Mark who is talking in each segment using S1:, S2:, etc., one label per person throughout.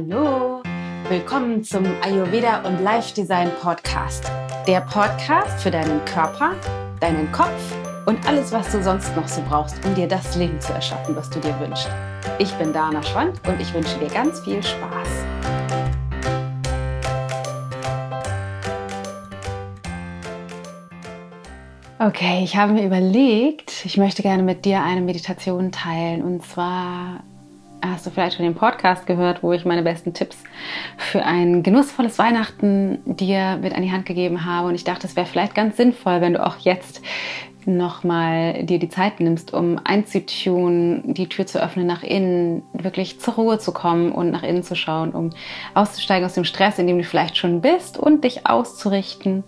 S1: Hallo, willkommen zum Ayurveda und Life Design Podcast. Der Podcast für deinen Körper, deinen Kopf und alles, was du sonst noch so brauchst, um dir das Leben zu erschaffen, was du dir wünschst. Ich bin Dana Schwand und ich wünsche dir ganz viel Spaß. Okay, ich habe mir überlegt, ich möchte gerne mit dir eine Meditation teilen. Und zwar hast du vielleicht schon den Podcast gehört, wo ich meine besten Tipps für ein genussvolles Weihnachten dir mit an die Hand gegeben habe. Und ich dachte, es wäre vielleicht ganz sinnvoll, wenn du auch jetzt nochmal dir die Zeit nimmst, um einzutunen, die Tür zu öffnen nach innen, wirklich zur Ruhe zu kommen und nach innen zu schauen, um auszusteigen aus dem Stress, in dem du vielleicht schon bist und dich auszurichten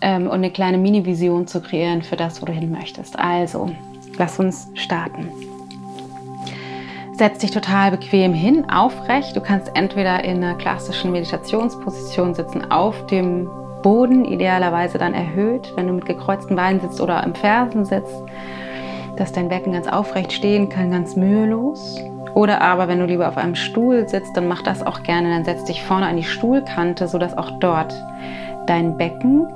S1: ähm, und eine kleine Mini-Vision zu kreieren für das, wo du hin möchtest. Also, lass uns starten. Setz dich total bequem hin, aufrecht. Du kannst entweder in einer klassischen Meditationsposition sitzen, auf dem Boden, idealerweise dann erhöht, wenn du mit gekreuzten Beinen sitzt oder im Fersen sitzt, dass dein Becken ganz aufrecht stehen kann, ganz mühelos. Oder aber, wenn du lieber auf einem Stuhl sitzt, dann mach das auch gerne. Dann setz dich vorne an die Stuhlkante, sodass auch dort dein Becken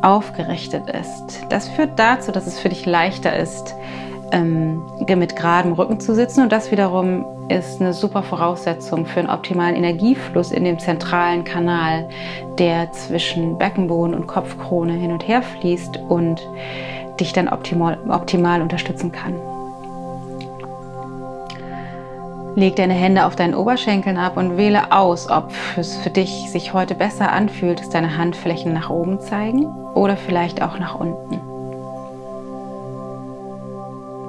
S1: aufgerichtet ist. Das führt dazu, dass es für dich leichter ist, ähm, mit geradem Rücken zu sitzen. Und das wiederum ist eine super Voraussetzung für einen optimalen Energiefluss in dem zentralen Kanal, der zwischen Beckenboden und Kopfkrone hin und her fließt und dich dann optimal, optimal unterstützen kann. Leg deine Hände auf deinen Oberschenkeln ab und wähle aus, ob es für dich sich heute besser anfühlt, dass deine Handflächen nach oben zeigen oder vielleicht auch nach unten.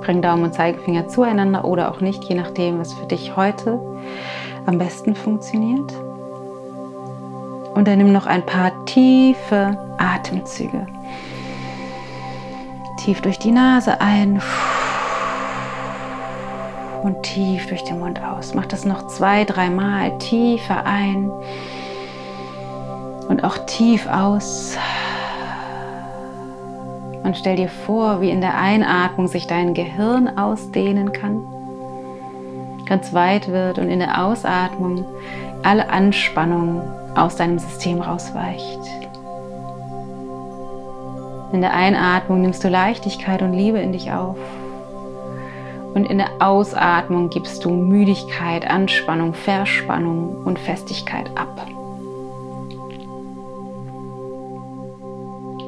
S1: Bring Daumen und Zeigefinger zueinander oder auch nicht, je nachdem, was für dich heute am besten funktioniert. Und dann nimm noch ein paar tiefe Atemzüge. Tief durch die Nase ein und tief durch den Mund aus. Mach das noch zwei, dreimal tiefer ein und auch tief aus. Und stell dir vor, wie in der Einatmung sich dein Gehirn ausdehnen kann, ganz weit wird und in der Ausatmung alle Anspannung aus deinem System rausweicht. In der Einatmung nimmst du Leichtigkeit und Liebe in dich auf. Und in der Ausatmung gibst du Müdigkeit, Anspannung, Verspannung und Festigkeit ab.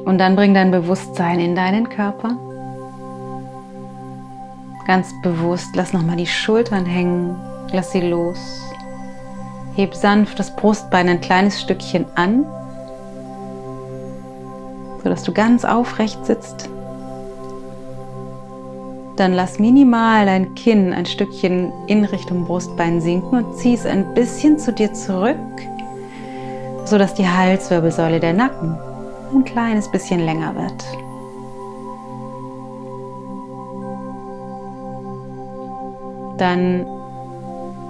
S1: Und dann bring dein Bewusstsein in deinen Körper. Ganz bewusst, lass nochmal die Schultern hängen, lass sie los. Heb sanft das Brustbein ein kleines Stückchen an, sodass du ganz aufrecht sitzt. Dann lass minimal dein Kinn ein Stückchen in Richtung Brustbein sinken und zieh es ein bisschen zu dir zurück, sodass die Halswirbelsäule, der Nacken ein kleines bisschen länger wird. Dann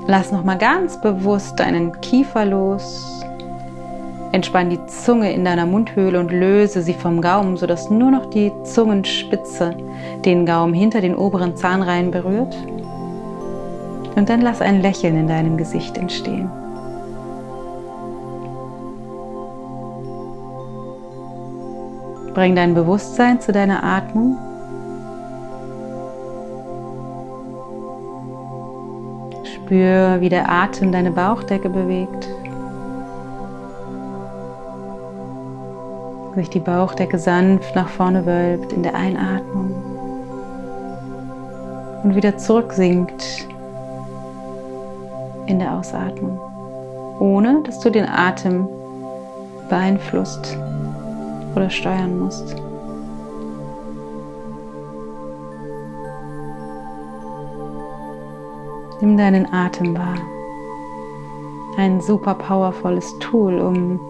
S1: lass noch mal ganz bewusst deinen Kiefer los. Entspann die Zunge in deiner Mundhöhle und löse sie vom Gaumen, sodass nur noch die Zungenspitze den Gaumen hinter den oberen Zahnreihen berührt. Und dann lass ein Lächeln in deinem Gesicht entstehen. Bring dein Bewusstsein zu deiner Atmung. Spür, wie der Atem deine Bauchdecke bewegt. Sich die Bauchdecke sanft nach vorne wölbt in der Einatmung und wieder zurücksinkt in der Ausatmung, ohne dass du den Atem beeinflusst oder steuern musst. Nimm deinen Atem wahr. Ein super powervolles Tool, um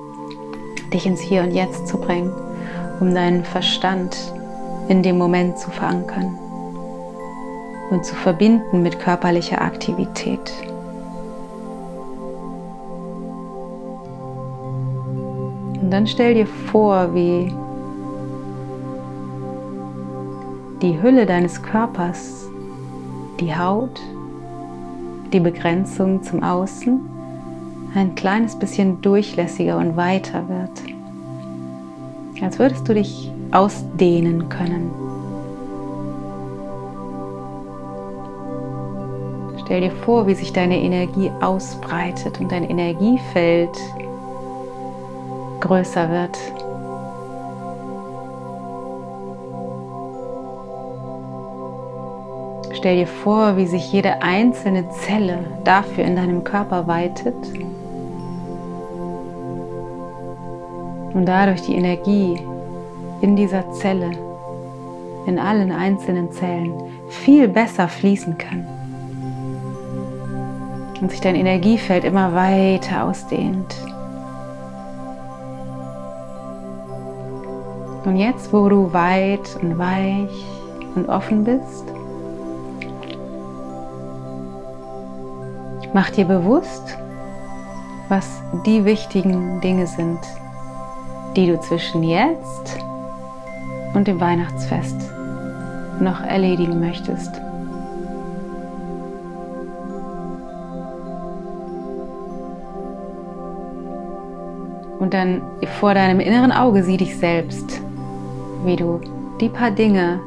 S1: dich ins Hier und Jetzt zu bringen, um deinen Verstand in dem Moment zu verankern und zu verbinden mit körperlicher Aktivität. Und dann stell dir vor, wie die Hülle deines Körpers, die Haut, die Begrenzung zum Außen ein kleines bisschen durchlässiger und weiter wird. Als würdest du dich ausdehnen können. Stell dir vor, wie sich deine Energie ausbreitet und dein Energiefeld größer wird. Stell dir vor, wie sich jede einzelne Zelle dafür in deinem Körper weitet und dadurch die Energie in dieser Zelle, in allen einzelnen Zellen viel besser fließen kann und sich dein Energiefeld immer weiter ausdehnt. Und jetzt, wo du weit und weich und offen bist, mach dir bewusst, was die wichtigen Dinge sind, die du zwischen jetzt und dem Weihnachtsfest noch erledigen möchtest. Und dann vor deinem inneren Auge sieh dich selbst, wie du die paar Dinge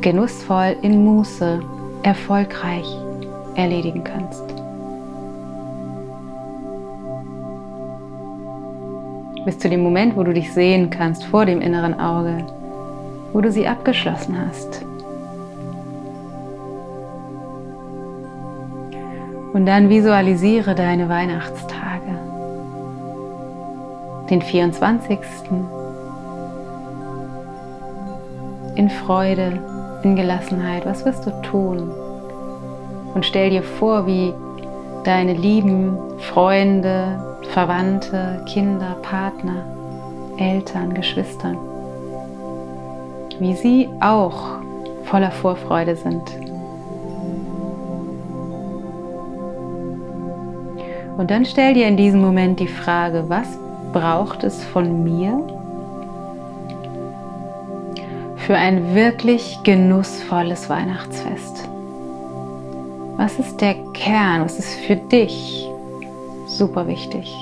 S1: genussvoll in Muße erfolgreich erledigen kannst. Bis zu dem Moment, wo du dich sehen kannst vor dem inneren Auge, wo du sie abgeschlossen hast. Und dann visualisiere deine Weihnachtstage. Den 24. In Freude, in Gelassenheit. Was wirst du tun? Und stell dir vor, wie deine lieben Freunde, Verwandte, Kinder, Partner, Eltern, Geschwister, wie sie auch voller Vorfreude sind. Und dann stell dir in diesem Moment die Frage, was braucht es von mir für ein wirklich genussvolles Weihnachtsfest? Was ist der Kern? Was ist für dich super wichtig?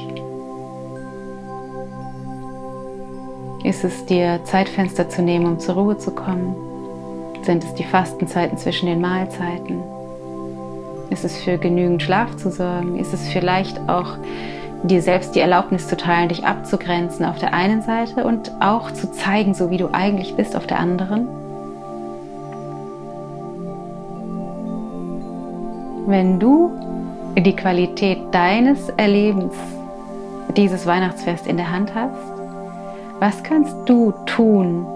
S1: Ist es dir Zeitfenster zu nehmen, um zur Ruhe zu kommen? Sind es die Fastenzeiten zwischen den Mahlzeiten? Ist es für genügend Schlaf zu sorgen? Ist es vielleicht auch dir selbst die Erlaubnis zu teilen, dich abzugrenzen auf der einen Seite und auch zu zeigen, so wie du eigentlich bist auf der anderen? Wenn du die Qualität deines Erlebens dieses Weihnachtsfest in der Hand hast, was kannst du tun,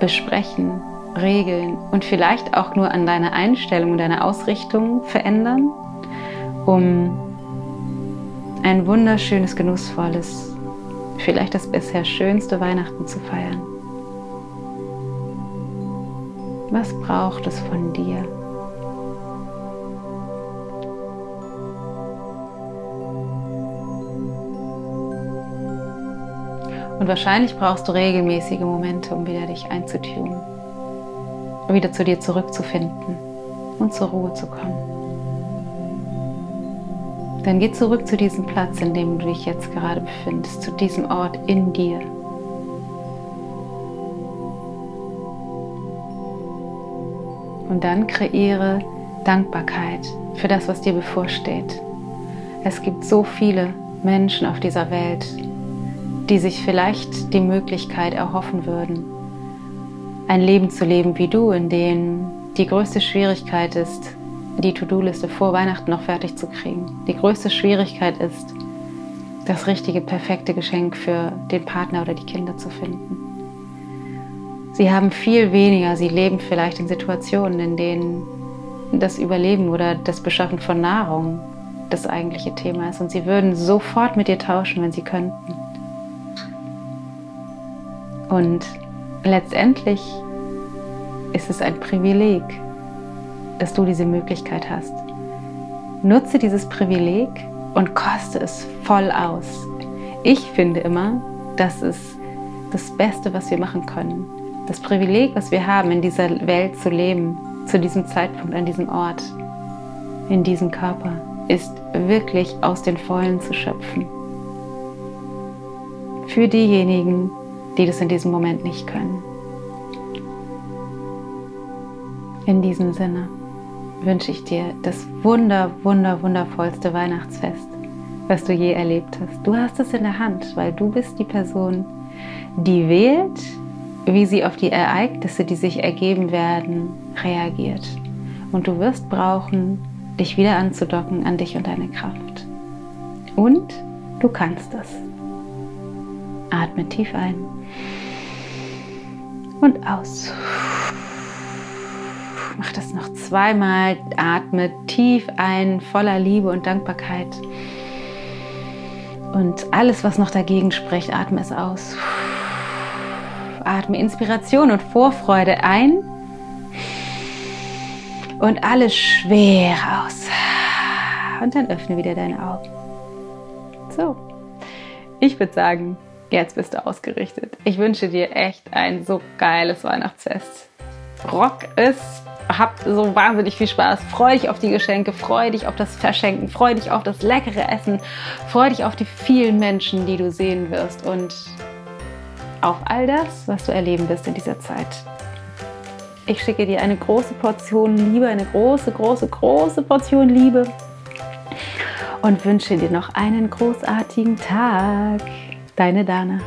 S1: besprechen, regeln und vielleicht auch nur an deiner Einstellung und deiner Ausrichtung verändern, um ein wunderschönes, genussvolles, vielleicht das bisher schönste Weihnachten zu feiern? Was braucht es von dir? Und wahrscheinlich brauchst du regelmäßige Momente, um wieder dich einzutun, wieder zu dir zurückzufinden und zur Ruhe zu kommen. Dann geh zurück zu diesem Platz, in dem du dich jetzt gerade befindest, zu diesem Ort in dir. Und dann kreiere Dankbarkeit für das, was dir bevorsteht. Es gibt so viele Menschen auf dieser Welt, die sich vielleicht die Möglichkeit erhoffen würden, ein Leben zu leben wie du, in dem die größte Schwierigkeit ist, die To-Do-Liste vor Weihnachten noch fertig zu kriegen. Die größte Schwierigkeit ist, das richtige, perfekte Geschenk für den Partner oder die Kinder zu finden. Sie haben viel weniger, sie leben vielleicht in Situationen, in denen das Überleben oder das Beschaffen von Nahrung das eigentliche Thema ist. Und sie würden sofort mit dir tauschen, wenn sie könnten. Und letztendlich ist es ein Privileg, dass du diese Möglichkeit hast. Nutze dieses Privileg und koste es voll aus. Ich finde immer, das ist das Beste, was wir machen können. Das Privileg, was wir haben, in dieser Welt zu leben, zu diesem Zeitpunkt, an diesem Ort, in diesem Körper. ist wirklich aus den Vollen zu schöpfen. Für diejenigen, die das in diesem Moment nicht können. In diesem Sinne wünsche ich dir das wunder, wunder, wundervollste Weihnachtsfest, was du je erlebt hast. Du hast es in der Hand, weil du bist die Person, die wählt, wie sie auf die Ereignisse, die sich ergeben werden, reagiert. Und du wirst brauchen, dich wieder anzudocken an dich und deine Kraft. Und du kannst es. Atme tief ein und aus. Mach das noch zweimal. Atme tief ein, voller Liebe und Dankbarkeit. Und alles, was noch dagegen spricht, atme es aus. Atme Inspiration und Vorfreude ein. Und alles schwer aus. Und dann öffne wieder deine Augen. So, ich würde sagen, jetzt bist du ausgerichtet. Ich wünsche dir echt ein so geiles Weihnachtsfest. Rock es hab so wahnsinnig viel Spaß. Freu dich auf die Geschenke, freu dich auf das Verschenken, freu dich auf das leckere Essen, freu dich auf die vielen Menschen, die du sehen wirst und auf all das, was du erleben wirst in dieser Zeit. Ich schicke dir eine große Portion Liebe, eine große, große, große Portion Liebe und wünsche dir noch einen großartigen Tag. Deine Dana.